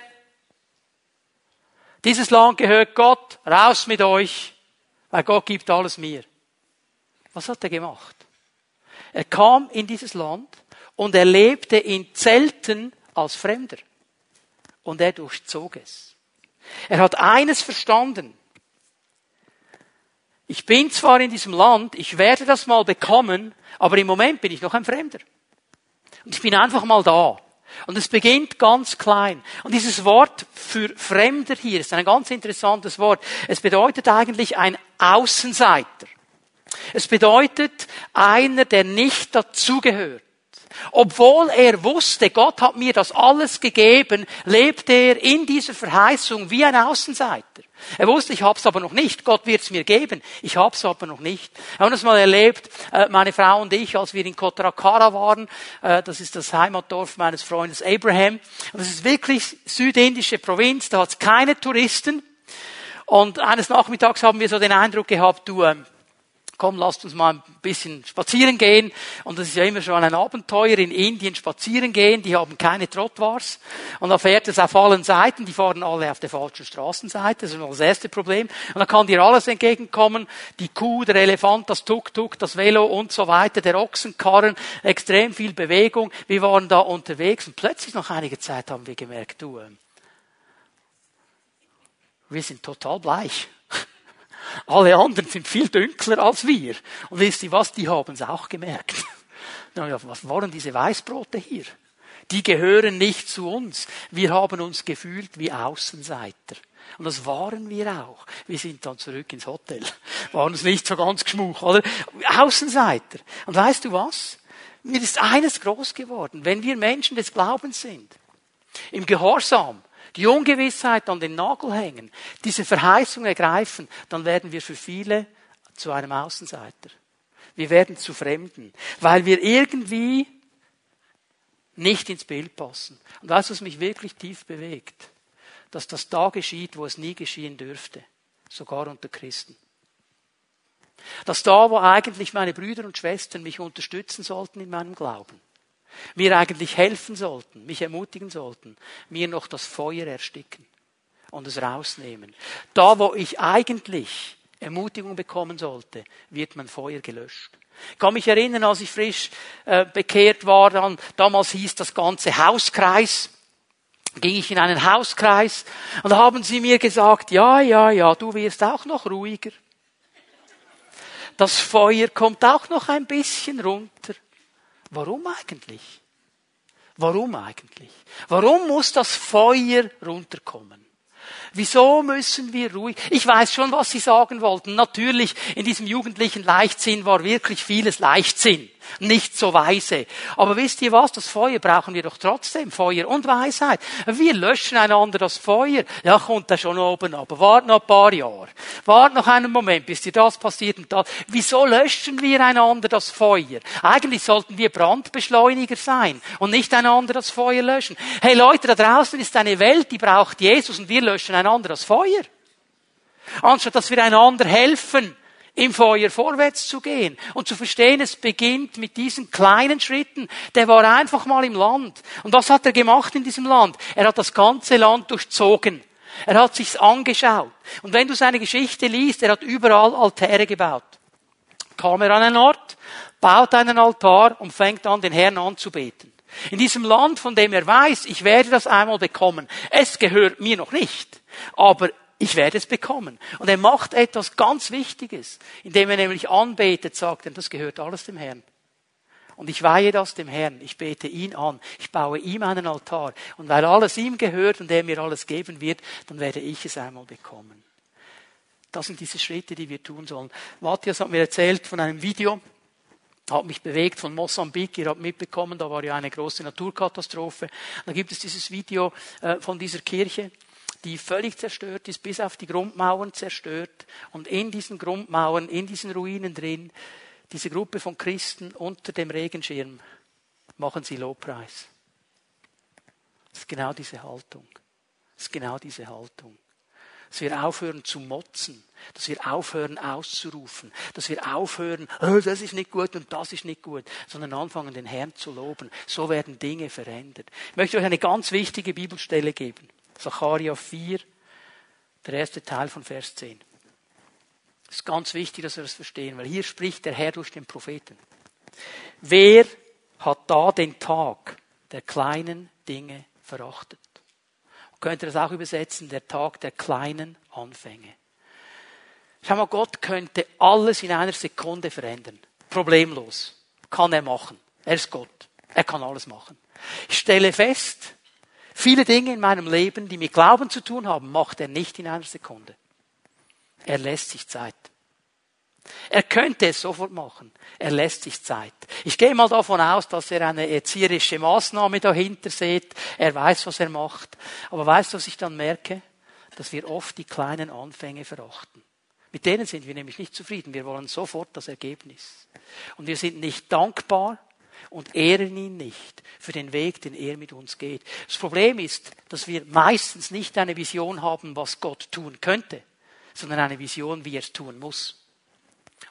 dieses Land gehört Gott, raus mit euch, weil Gott gibt alles mir. Was hat er gemacht? Er kam in dieses Land und er lebte in Zelten als Fremder. Und er durchzog es. Er hat eines verstanden. Ich bin zwar in diesem Land, ich werde das mal bekommen, aber im Moment bin ich noch ein Fremder. Und ich bin einfach mal da. Und es beginnt ganz klein. Und dieses Wort für Fremder hier ist ein ganz interessantes Wort. Es bedeutet eigentlich ein Außenseiter. Es bedeutet einer, der nicht dazugehört. Obwohl er wusste, Gott hat mir das alles gegeben, lebte er in dieser Verheißung wie ein Außenseiter. Er wusste, ich hab's aber noch nicht. Gott wird's mir geben. Ich hab's aber noch nicht. Wir haben das mal erlebt, äh, meine Frau und ich, als wir in Kotarakara waren. Äh, das ist das Heimatdorf meines Freundes Abraham. Das ist wirklich südindische Provinz. Da hat's keine Touristen. Und eines Nachmittags haben wir so den Eindruck gehabt, du, ähm, komm, lasst uns mal ein bisschen spazieren gehen. Und das ist ja immer schon ein Abenteuer in Indien spazieren gehen. Die haben keine Trottoirs. Und da fährt es auf allen Seiten. Die fahren alle auf der falschen Straßenseite. Das ist das erste Problem. Und da kann dir alles entgegenkommen. Die Kuh, der Elefant, das Tuk-Tuk, das Velo und so weiter, der Ochsenkarren, extrem viel Bewegung. Wir waren da unterwegs und plötzlich nach einiger Zeit haben wir gemerkt, du, ähm, wir sind total bleich. Alle anderen sind viel dunkler als wir. Und wisst ihr was? Die haben es auch gemerkt. was waren diese Weißbrote hier? Die gehören nicht zu uns. Wir haben uns gefühlt wie Außenseiter. Und das waren wir auch. Wir sind dann zurück ins Hotel. Waren uns nicht so ganz geschmuch, oder? Außenseiter. Und weißt du was? Mir ist eines groß geworden. Wenn wir Menschen des Glaubens sind, im Gehorsam, die Ungewissheit an den Nagel hängen, diese Verheißung ergreifen, dann werden wir für viele zu einem Außenseiter. Wir werden zu Fremden, weil wir irgendwie nicht ins Bild passen. Und weißt du, was mich wirklich tief bewegt? Dass das da geschieht, wo es nie geschehen dürfte. Sogar unter Christen. Dass da, wo eigentlich meine Brüder und Schwestern mich unterstützen sollten in meinem Glauben, mir eigentlich helfen sollten, mich ermutigen sollten, mir noch das Feuer ersticken und es rausnehmen. Da, wo ich eigentlich Ermutigung bekommen sollte, wird mein Feuer gelöscht. Ich kann mich erinnern, als ich frisch äh, bekehrt war, dann, damals hieß das ganze Hauskreis, ging ich in einen Hauskreis und haben sie mir gesagt, ja, ja, ja, du wirst auch noch ruhiger. Das Feuer kommt auch noch ein bisschen runter. Warum eigentlich? Warum eigentlich? Warum muss das Feuer runterkommen? Wieso müssen wir ruhig? Ich weiß schon, was Sie sagen wollten. Natürlich, in diesem jugendlichen Leichtsinn war wirklich vieles Leichtsinn nicht so weise. Aber wisst ihr was? Das Feuer brauchen wir doch trotzdem. Feuer und Weisheit. Wir löschen einander das Feuer. Ja, kommt da schon oben ab. Wart noch ein paar Jahre. Wart noch einen Moment, bis dir das passiert und das. Wieso löschen wir einander das Feuer? Eigentlich sollten wir Brandbeschleuniger sein und nicht einander das Feuer löschen. Hey Leute, da draußen ist eine Welt, die braucht Jesus und wir löschen einander das Feuer. Anstatt dass wir einander helfen, im Feuer vorwärts zu gehen und zu verstehen, es beginnt mit diesen kleinen Schritten. Der war einfach mal im Land. Und was hat er gemacht in diesem Land? Er hat das ganze Land durchzogen. Er hat sich's angeschaut. Und wenn du seine Geschichte liest, er hat überall Altäre gebaut. Kam er an einen Ort, baut einen Altar und fängt an, den Herrn anzubeten. In diesem Land, von dem er weiß, ich werde das einmal bekommen. Es gehört mir noch nicht. Aber ich werde es bekommen. Und er macht etwas ganz Wichtiges, indem er nämlich anbetet, sagt er, das gehört alles dem Herrn. Und ich weihe das dem Herrn. Ich bete ihn an. Ich baue ihm einen Altar. Und weil alles ihm gehört und er mir alles geben wird, dann werde ich es einmal bekommen. Das sind diese Schritte, die wir tun sollen. Matthias hat mir erzählt von einem Video, hat mich bewegt von Mosambik. Ihr habt mitbekommen, da war ja eine große Naturkatastrophe. Da gibt es dieses Video äh, von dieser Kirche die völlig zerstört ist, bis auf die Grundmauern zerstört. Und in diesen Grundmauern, in diesen Ruinen drin, diese Gruppe von Christen unter dem Regenschirm, machen sie Lobpreis. Das ist genau diese Haltung. Das ist genau diese Haltung. Dass wir aufhören zu motzen, dass wir aufhören auszurufen, dass wir aufhören, oh, das ist nicht gut und das ist nicht gut, sondern anfangen, den Herrn zu loben. So werden Dinge verändert. Ich möchte euch eine ganz wichtige Bibelstelle geben. Zacharia 4, der erste Teil von Vers 10. Es ist ganz wichtig, dass wir das verstehen, weil hier spricht der Herr durch den Propheten. Wer hat da den Tag der kleinen Dinge verachtet? Man könnte das auch übersetzen, der Tag der kleinen Anfänge. Schau mal, Gott könnte alles in einer Sekunde verändern. Problemlos. Kann er machen. Er ist Gott. Er kann alles machen. Ich stelle fest, Viele Dinge in meinem Leben, die mit Glauben zu tun haben, macht er nicht in einer Sekunde. Er lässt sich Zeit. Er könnte es sofort machen. Er lässt sich Zeit. Ich gehe mal davon aus, dass er eine erzieherische Maßnahme dahinter sieht. Er weiß, was er macht. Aber weißt du, was ich dann merke? Dass wir oft die kleinen Anfänge verachten. Mit denen sind wir nämlich nicht zufrieden. Wir wollen sofort das Ergebnis. Und wir sind nicht dankbar und ehren ihn nicht für den Weg, den er mit uns geht. Das Problem ist, dass wir meistens nicht eine Vision haben, was Gott tun könnte, sondern eine Vision, wie er es tun muss.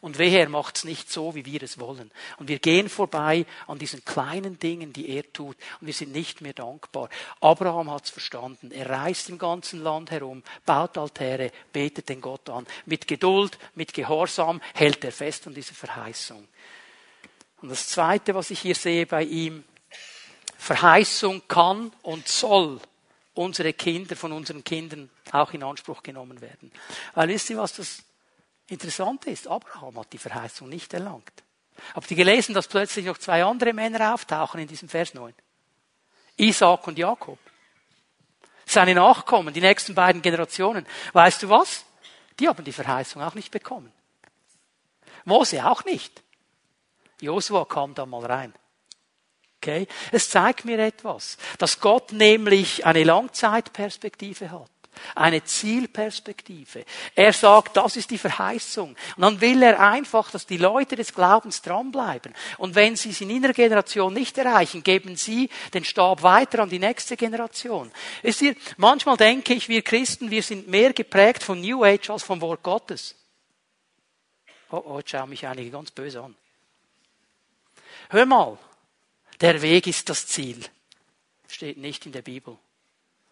Und wehe, er macht es nicht so, wie wir es wollen. Und wir gehen vorbei an diesen kleinen Dingen, die er tut. Und wir sind nicht mehr dankbar. Abraham hat es verstanden. Er reist im ganzen Land herum, baut Altäre, betet den Gott an. Mit Geduld, mit Gehorsam hält er fest an dieser Verheißung. Und das Zweite, was ich hier sehe bei ihm, Verheißung kann und soll unsere Kinder von unseren Kindern auch in Anspruch genommen werden. Weil wisst ihr, was das Interessant ist, Abraham hat die Verheißung nicht erlangt. Habt ihr gelesen, dass plötzlich noch zwei andere Männer auftauchen in diesem Vers 9? Isaac und Jakob. Seine Nachkommen, die nächsten beiden Generationen. Weißt du was? Die haben die Verheißung auch nicht bekommen. Mose auch nicht. Josua kam da mal rein. Okay? Es zeigt mir etwas, dass Gott nämlich eine Langzeitperspektive hat eine Zielperspektive. Er sagt, das ist die Verheißung. Und dann will er einfach, dass die Leute des Glaubens dranbleiben. Und wenn sie es in ihrer Generation nicht erreichen, geben sie den Stab weiter an die nächste Generation. Wisst ihr, manchmal denke ich, wir Christen, wir sind mehr geprägt von New Age als vom Wort Gottes. Oh, oh, jetzt schauen mich einige ganz böse an. Hör mal, der Weg ist das Ziel. Steht nicht in der Bibel.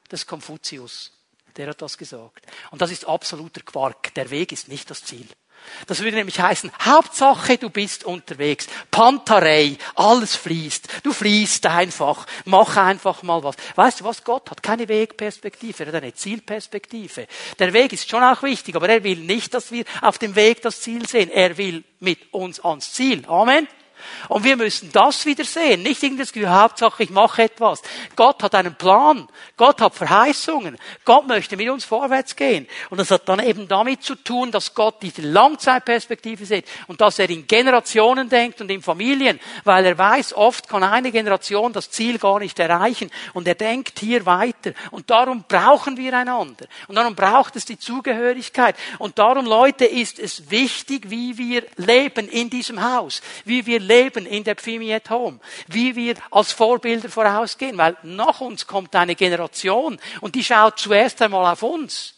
Das ist Konfuzius der hat das gesagt. Und das ist absoluter Quark. Der Weg ist nicht das Ziel. Das würde nämlich heißen, Hauptsache, du bist unterwegs. Pantarei, alles fließt. Du fließt einfach. Mach einfach mal was. Weißt du was? Gott hat keine Wegperspektive, er hat eine Zielperspektive. Der Weg ist schon auch wichtig, aber er will nicht, dass wir auf dem Weg das Ziel sehen. Er will mit uns ans Ziel. Amen. Und wir müssen das wieder sehen. Nicht Gefühl, Hauptsache ich mache etwas. Gott hat einen Plan. Gott hat Verheißungen. Gott möchte mit uns vorwärts gehen. Und das hat dann eben damit zu tun, dass Gott diese Langzeitperspektive sieht und dass er in Generationen denkt und in Familien, weil er weiß, oft kann eine Generation das Ziel gar nicht erreichen und er denkt hier weiter. Und darum brauchen wir einander. Und darum braucht es die Zugehörigkeit. Und darum, Leute, ist es wichtig, wie wir leben in diesem Haus, wie wir leben in der Pfimi at Home, wie wir als Vorbilder vorausgehen, weil nach uns kommt eine Generation und die schaut zuerst einmal auf uns.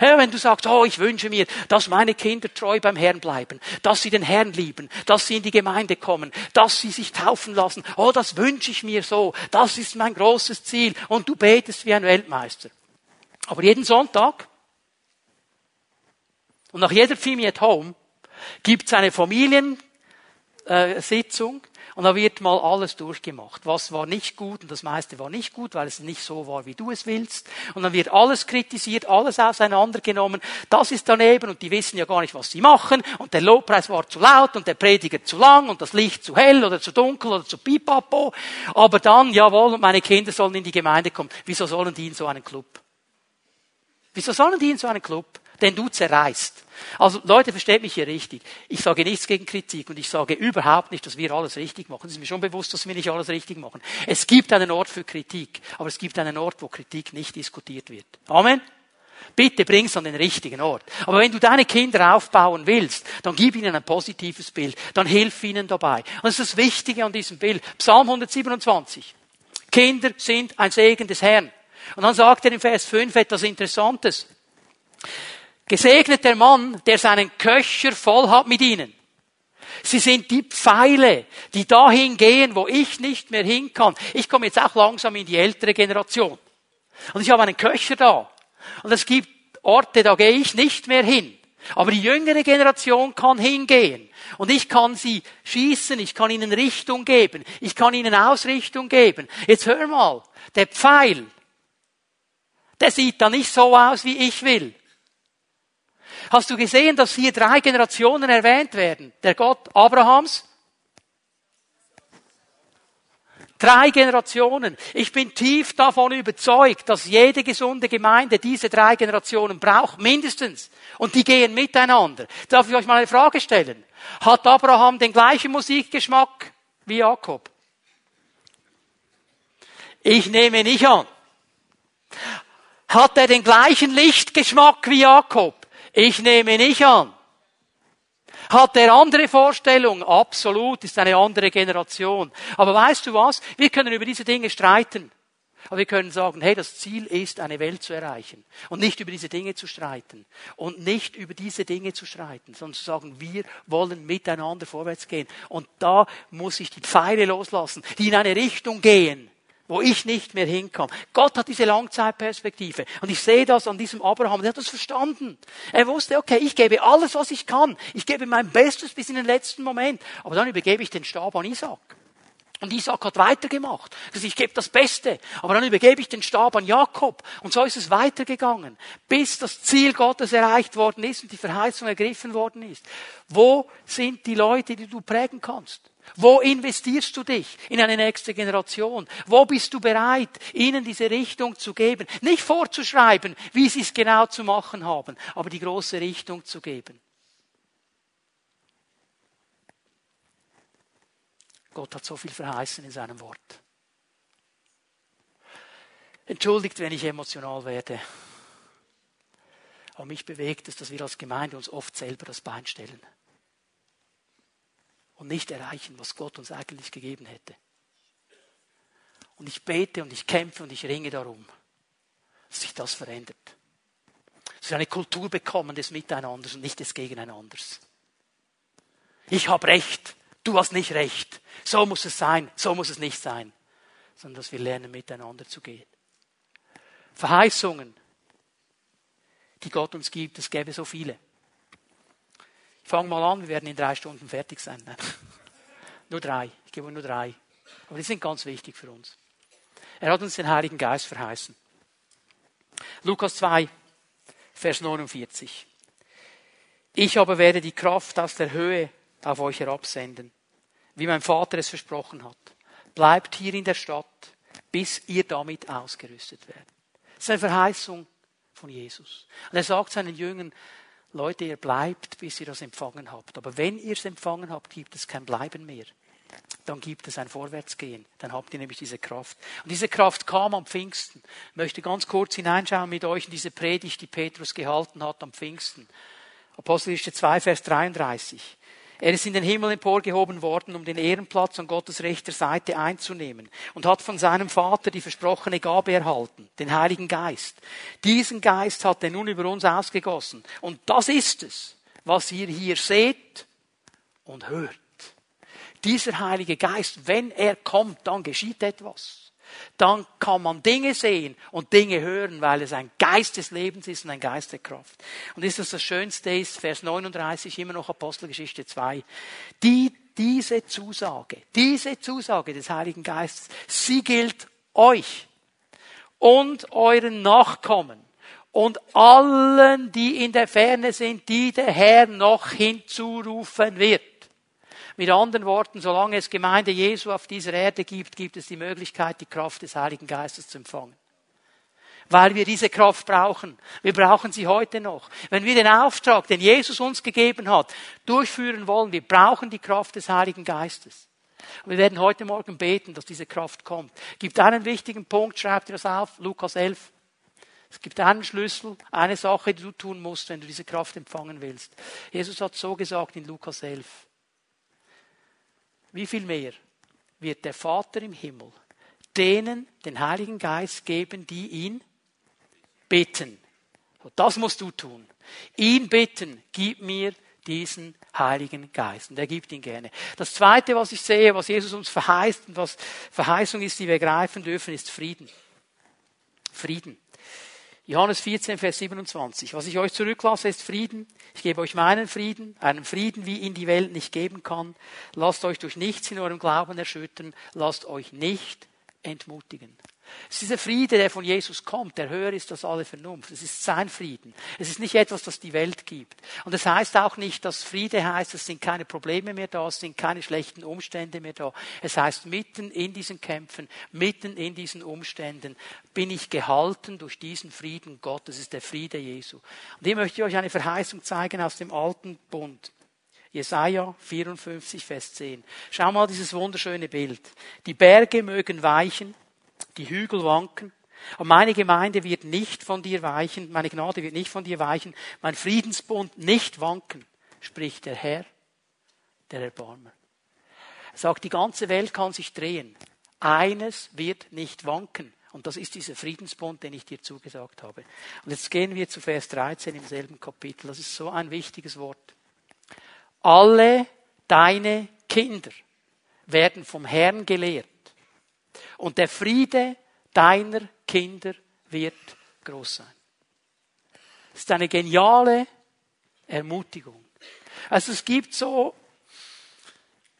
Ja, wenn du sagst, oh, ich wünsche mir, dass meine Kinder treu beim Herrn bleiben, dass sie den Herrn lieben, dass sie in die Gemeinde kommen, dass sie sich taufen lassen, oh, das wünsche ich mir so, das ist mein großes Ziel und du betest wie ein Weltmeister. Aber jeden Sonntag und nach jeder Pfimi at Home gibt es eine Familien äh, Sitzung und da wird mal alles durchgemacht. Was war nicht gut und das meiste war nicht gut, weil es nicht so war, wie du es willst. Und dann wird alles kritisiert, alles auseinandergenommen. Das ist daneben und die wissen ja gar nicht, was sie machen. Und der Lobpreis war zu laut und der Prediger zu lang und das Licht zu hell oder zu dunkel oder zu pipapo. Aber dann, jawohl, meine Kinder sollen in die Gemeinde kommen. Wieso sollen die in so einen Club? Wieso sollen die in so einen Club? Den du zerreißt. Also Leute, versteht mich hier richtig. Ich sage nichts gegen Kritik und ich sage überhaupt nicht, dass wir alles richtig machen. Es ist mir schon bewusst, dass wir nicht alles richtig machen. Es gibt einen Ort für Kritik, aber es gibt einen Ort, wo Kritik nicht diskutiert wird. Amen. Bitte bring's an den richtigen Ort. Aber wenn du deine Kinder aufbauen willst, dann gib ihnen ein positives Bild. Dann hilf ihnen dabei. Und das ist das Wichtige an diesem Bild. Psalm 127. Kinder sind ein Segen des Herrn. Und dann sagt er im Vers 5 etwas Interessantes. Gesegnet der Mann, der seinen Köcher voll hat mit ihnen. Sie sind die Pfeile, die dahin gehen, wo ich nicht mehr hin kann. Ich komme jetzt auch langsam in die ältere Generation. Und ich habe einen Köcher da. Und es gibt Orte, da gehe ich nicht mehr hin. Aber die jüngere Generation kann hingehen. Und ich kann sie schießen, ich kann ihnen Richtung geben, ich kann ihnen Ausrichtung geben. Jetzt hör mal, der Pfeil, der sieht da nicht so aus, wie ich will. Hast du gesehen, dass hier drei Generationen erwähnt werden? Der Gott Abrahams, Drei Generationen. Ich bin tief davon überzeugt, dass jede gesunde Gemeinde diese drei Generationen braucht, mindestens. Und die gehen miteinander. Darf ich euch mal eine Frage stellen? Hat Abraham den gleichen Musikgeschmack wie Jakob? Ich nehme nicht an. Hat er den gleichen Lichtgeschmack wie Jakob? Ich nehme nicht an. Hat er andere Vorstellungen? Absolut, ist eine andere Generation. Aber weißt du was? Wir können über diese Dinge streiten. Aber wir können sagen, hey, das Ziel ist, eine Welt zu erreichen. Und nicht über diese Dinge zu streiten. Und nicht über diese Dinge zu streiten, sondern zu sagen, wir wollen miteinander vorwärts gehen. Und da muss ich die Pfeile loslassen, die in eine Richtung gehen, wo ich nicht mehr hinkam. Gott hat diese Langzeitperspektive. Und ich sehe das an diesem Abraham. Der hat das verstanden. Er wusste, okay, ich gebe alles, was ich kann. Ich gebe mein Bestes bis in den letzten Moment. Aber dann übergebe ich den Stab an Isaac. Und Isaac hat weitergemacht. Also ich gebe das Beste. Aber dann übergebe ich den Stab an Jakob. Und so ist es weitergegangen. Bis das Ziel Gottes erreicht worden ist und die Verheißung ergriffen worden ist. Wo sind die Leute, die du prägen kannst? Wo investierst du dich in eine nächste Generation? Wo bist du bereit, ihnen diese Richtung zu geben? Nicht vorzuschreiben, wie sie es genau zu machen haben, aber die große Richtung zu geben. Gott hat so viel verheißen in seinem Wort. Entschuldigt, wenn ich emotional werde. Aber mich bewegt es, dass wir als Gemeinde uns oft selber das Bein stellen und nicht erreichen, was Gott uns eigentlich gegeben hätte. Und ich bete und ich kämpfe und ich ringe darum, dass sich das verändert. Dass wir eine Kultur bekommen des Miteinanders und nicht des Gegeneinanders. Ich habe Recht, du hast nicht Recht. So muss es sein, so muss es nicht sein. Sondern dass wir lernen, miteinander zu gehen. Verheißungen, die Gott uns gibt, es gäbe so viele. Fang mal an, wir werden in drei Stunden fertig sein. Nein. Nur drei. Ich gebe nur drei. Aber die sind ganz wichtig für uns. Er hat uns den Heiligen Geist verheißen. Lukas 2, Vers 49. Ich aber werde die Kraft aus der Höhe auf euch herabsenden, wie mein Vater es versprochen hat. Bleibt hier in der Stadt, bis ihr damit ausgerüstet werdet. Das ist eine Verheißung von Jesus. Und er sagt seinen Jüngern, Leute, ihr bleibt, bis ihr das empfangen habt. Aber wenn ihr es empfangen habt, gibt es kein Bleiben mehr. Dann gibt es ein Vorwärtsgehen. Dann habt ihr nämlich diese Kraft. Und diese Kraft kam am Pfingsten. Ich möchte ganz kurz hineinschauen mit euch in diese Predigt, die Petrus gehalten hat am Pfingsten. Apostelgeschichte 2, Vers 33. Er ist in den Himmel emporgehoben worden, um den Ehrenplatz an Gottes rechter Seite einzunehmen und hat von seinem Vater die versprochene Gabe erhalten, den Heiligen Geist. Diesen Geist hat er nun über uns ausgegossen. Und das ist es, was ihr hier seht und hört. Dieser Heilige Geist, wenn er kommt, dann geschieht etwas dann kann man Dinge sehen und Dinge hören, weil es ein Geist des Lebens ist und ein Geist der Kraft. Und ist das das Schönste ist, Vers 39, immer noch Apostelgeschichte 2, die, diese Zusage, diese Zusage des Heiligen Geistes, sie gilt euch und euren Nachkommen und allen, die in der Ferne sind, die der Herr noch hinzurufen wird. Mit anderen Worten, solange es Gemeinde Jesu auf dieser Erde gibt, gibt es die Möglichkeit, die Kraft des Heiligen Geistes zu empfangen. Weil wir diese Kraft brauchen. Wir brauchen sie heute noch. Wenn wir den Auftrag, den Jesus uns gegeben hat, durchführen wollen, wir brauchen die Kraft des Heiligen Geistes. Und wir werden heute Morgen beten, dass diese Kraft kommt. Es gibt einen wichtigen Punkt, schreibt ihr das auf, Lukas 11. Es gibt einen Schlüssel, eine Sache, die du tun musst, wenn du diese Kraft empfangen willst. Jesus hat so gesagt in Lukas 11. Wie viel mehr wird der Vater im Himmel denen den Heiligen Geist geben, die ihn bitten. Das musst du tun. Ihn bitten, gib mir diesen Heiligen Geist. Und er gibt ihn gerne. Das Zweite, was ich sehe, was Jesus uns verheißt und was Verheißung ist, die wir greifen dürfen, ist Frieden. Frieden. Johannes 14, Vers 27. Was ich euch zurücklasse, ist Frieden. Ich gebe euch meinen Frieden, einen Frieden, wie ihn die Welt nicht geben kann. Lasst euch durch nichts in eurem Glauben erschüttern. Lasst euch nicht entmutigen. Es ist dieser Friede, der von Jesus kommt, der höher ist als alle Vernunft. Es ist sein Frieden. Es ist nicht etwas, das die Welt gibt. Und es das heißt auch nicht, dass Friede heißt, es sind keine Probleme mehr da, es sind keine schlechten Umstände mehr da. Es heißt, mitten in diesen Kämpfen, mitten in diesen Umständen bin ich gehalten durch diesen Frieden Gottes. Es ist der Friede Jesu. Und hier möchte ich euch eine Verheißung zeigen aus dem alten Bund. Jesaja 54, Vers 10. Schau mal dieses wunderschöne Bild. Die Berge mögen weichen, die Hügel wanken. Aber meine Gemeinde wird nicht von dir weichen, meine Gnade wird nicht von dir weichen, mein Friedensbund nicht wanken, spricht der Herr, der Erbarmer. Er sagt, die ganze Welt kann sich drehen. Eines wird nicht wanken. Und das ist dieser Friedensbund, den ich dir zugesagt habe. Und jetzt gehen wir zu Vers 13 im selben Kapitel. Das ist so ein wichtiges Wort. Alle deine Kinder werden vom Herrn gelehrt und der Friede deiner Kinder wird groß sein. Das ist eine geniale Ermutigung. Also es gibt so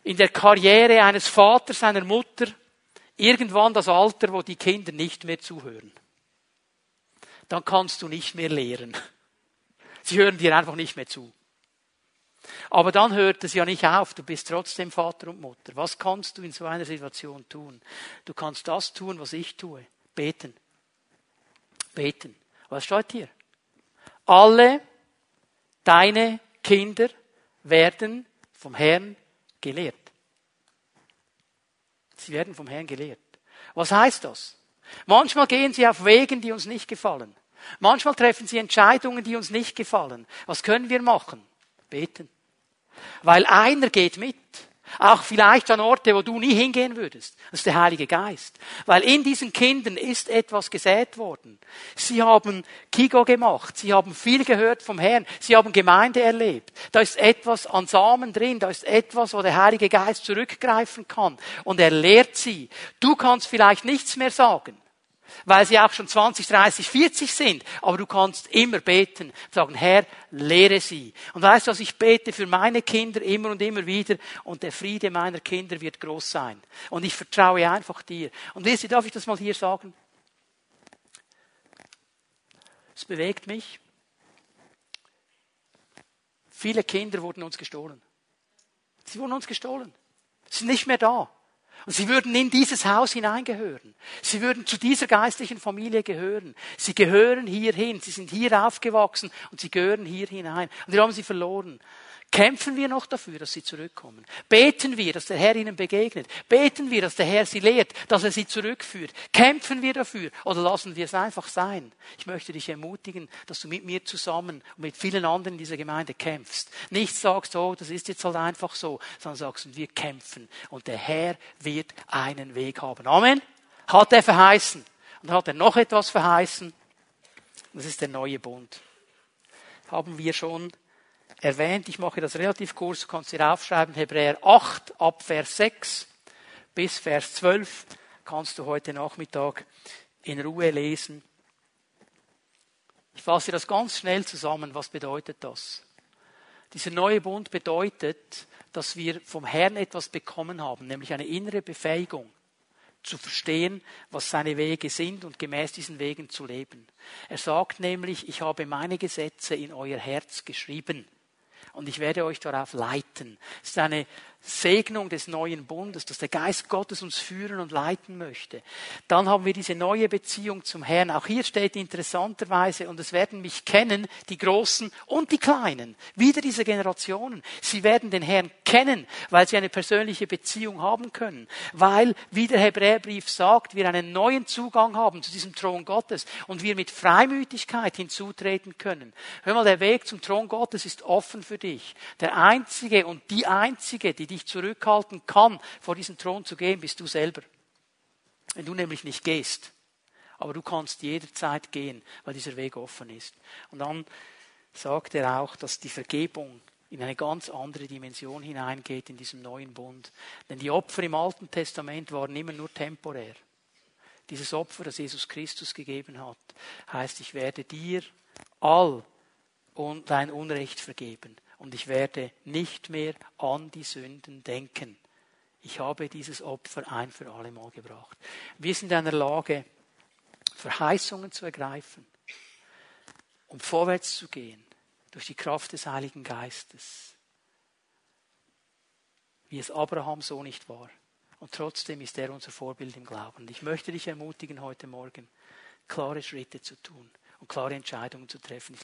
in der Karriere eines Vaters, einer Mutter, irgendwann das Alter, wo die Kinder nicht mehr zuhören. Dann kannst du nicht mehr lehren. Sie hören dir einfach nicht mehr zu. Aber dann hört es ja nicht auf, du bist trotzdem Vater und Mutter. Was kannst du in so einer Situation tun? Du kannst das tun, was ich tue. Beten. Beten. Was steht hier? Alle deine Kinder werden vom Herrn gelehrt. Sie werden vom Herrn gelehrt. Was heißt das? Manchmal gehen sie auf Wegen, die uns nicht gefallen. Manchmal treffen sie Entscheidungen, die uns nicht gefallen. Was können wir machen? Beten. Weil einer geht mit. Auch vielleicht an Orte, wo du nie hingehen würdest. Das ist der Heilige Geist. Weil in diesen Kindern ist etwas gesät worden. Sie haben Kigo gemacht. Sie haben viel gehört vom Herrn. Sie haben Gemeinde erlebt. Da ist etwas an Samen drin. Da ist etwas, wo der Heilige Geist zurückgreifen kann. Und er lehrt sie. Du kannst vielleicht nichts mehr sagen weil sie auch schon 20, 30, 40 sind. Aber du kannst immer beten, sagen, Herr, lehre sie. Und weißt du was, ich bete für meine Kinder immer und immer wieder und der Friede meiner Kinder wird groß sein. Und ich vertraue einfach dir. Und wisst ihr, darf ich das mal hier sagen? Es bewegt mich. Viele Kinder wurden uns gestohlen. Sie wurden uns gestohlen. Sie sind nicht mehr da. Und sie würden in dieses Haus hineingehören. Sie würden zu dieser geistlichen Familie gehören. Sie gehören hierhin. Sie sind hier aufgewachsen und sie gehören hier hinein. Und wir haben sie verloren. Kämpfen wir noch dafür, dass sie zurückkommen? Beten wir, dass der Herr ihnen begegnet? Beten wir, dass der Herr sie lehrt, dass er sie zurückführt? Kämpfen wir dafür oder lassen wir es einfach sein? Ich möchte dich ermutigen, dass du mit mir zusammen und mit vielen anderen in dieser Gemeinde kämpfst. Nicht sagst, oh, das ist jetzt halt einfach so, sondern sagst, wir kämpfen und der Herr wird einen Weg haben. Amen? Hat er verheißen. Und hat er noch etwas verheißen? Das ist der neue Bund. Haben wir schon erwähnt. Ich mache das relativ kurz, du kannst dir aufschreiben, Hebräer 8 ab Vers 6 bis Vers 12 kannst du heute Nachmittag in Ruhe lesen. Ich fasse das ganz schnell zusammen. Was bedeutet das? Dieser neue Bund bedeutet, dass wir vom Herrn etwas bekommen haben, nämlich eine innere Befähigung zu verstehen, was seine Wege sind und gemäß diesen Wegen zu leben. Er sagt nämlich, ich habe meine Gesetze in euer Herz geschrieben und ich werde euch darauf leiten. Es ist eine Segnung des neuen Bundes, dass der Geist Gottes uns führen und leiten möchte. Dann haben wir diese neue Beziehung zum Herrn. Auch hier steht interessanterweise, und es werden mich kennen, die Großen und die Kleinen. Wieder diese Generationen. Sie werden den Herrn kennen, weil sie eine persönliche Beziehung haben können. Weil, wie der Hebräerbrief sagt, wir einen neuen Zugang haben zu diesem Thron Gottes und wir mit Freimütigkeit hinzutreten können. Hör mal, der Weg zum Thron Gottes ist offen für dich. Der einzige und die einzige, die dich zurückhalten kann, vor diesen Thron zu gehen, bist du selber. Wenn du nämlich nicht gehst. Aber du kannst jederzeit gehen, weil dieser Weg offen ist. Und dann sagt er auch, dass die Vergebung in eine ganz andere Dimension hineingeht in diesem neuen Bund. Denn die Opfer im Alten Testament waren immer nur temporär. Dieses Opfer, das Jesus Christus gegeben hat, heißt, ich werde dir all dein Unrecht vergeben und ich werde nicht mehr an die Sünden denken. Ich habe dieses Opfer ein für alle Mal gebracht. Wir sind in einer Lage, Verheißungen zu ergreifen, um vorwärts zu gehen durch die Kraft des Heiligen Geistes, wie es Abraham so nicht war. Und trotzdem ist er unser Vorbild im Glauben. Und ich möchte dich ermutigen, heute Morgen klare Schritte zu tun und klare Entscheidungen zu treffen.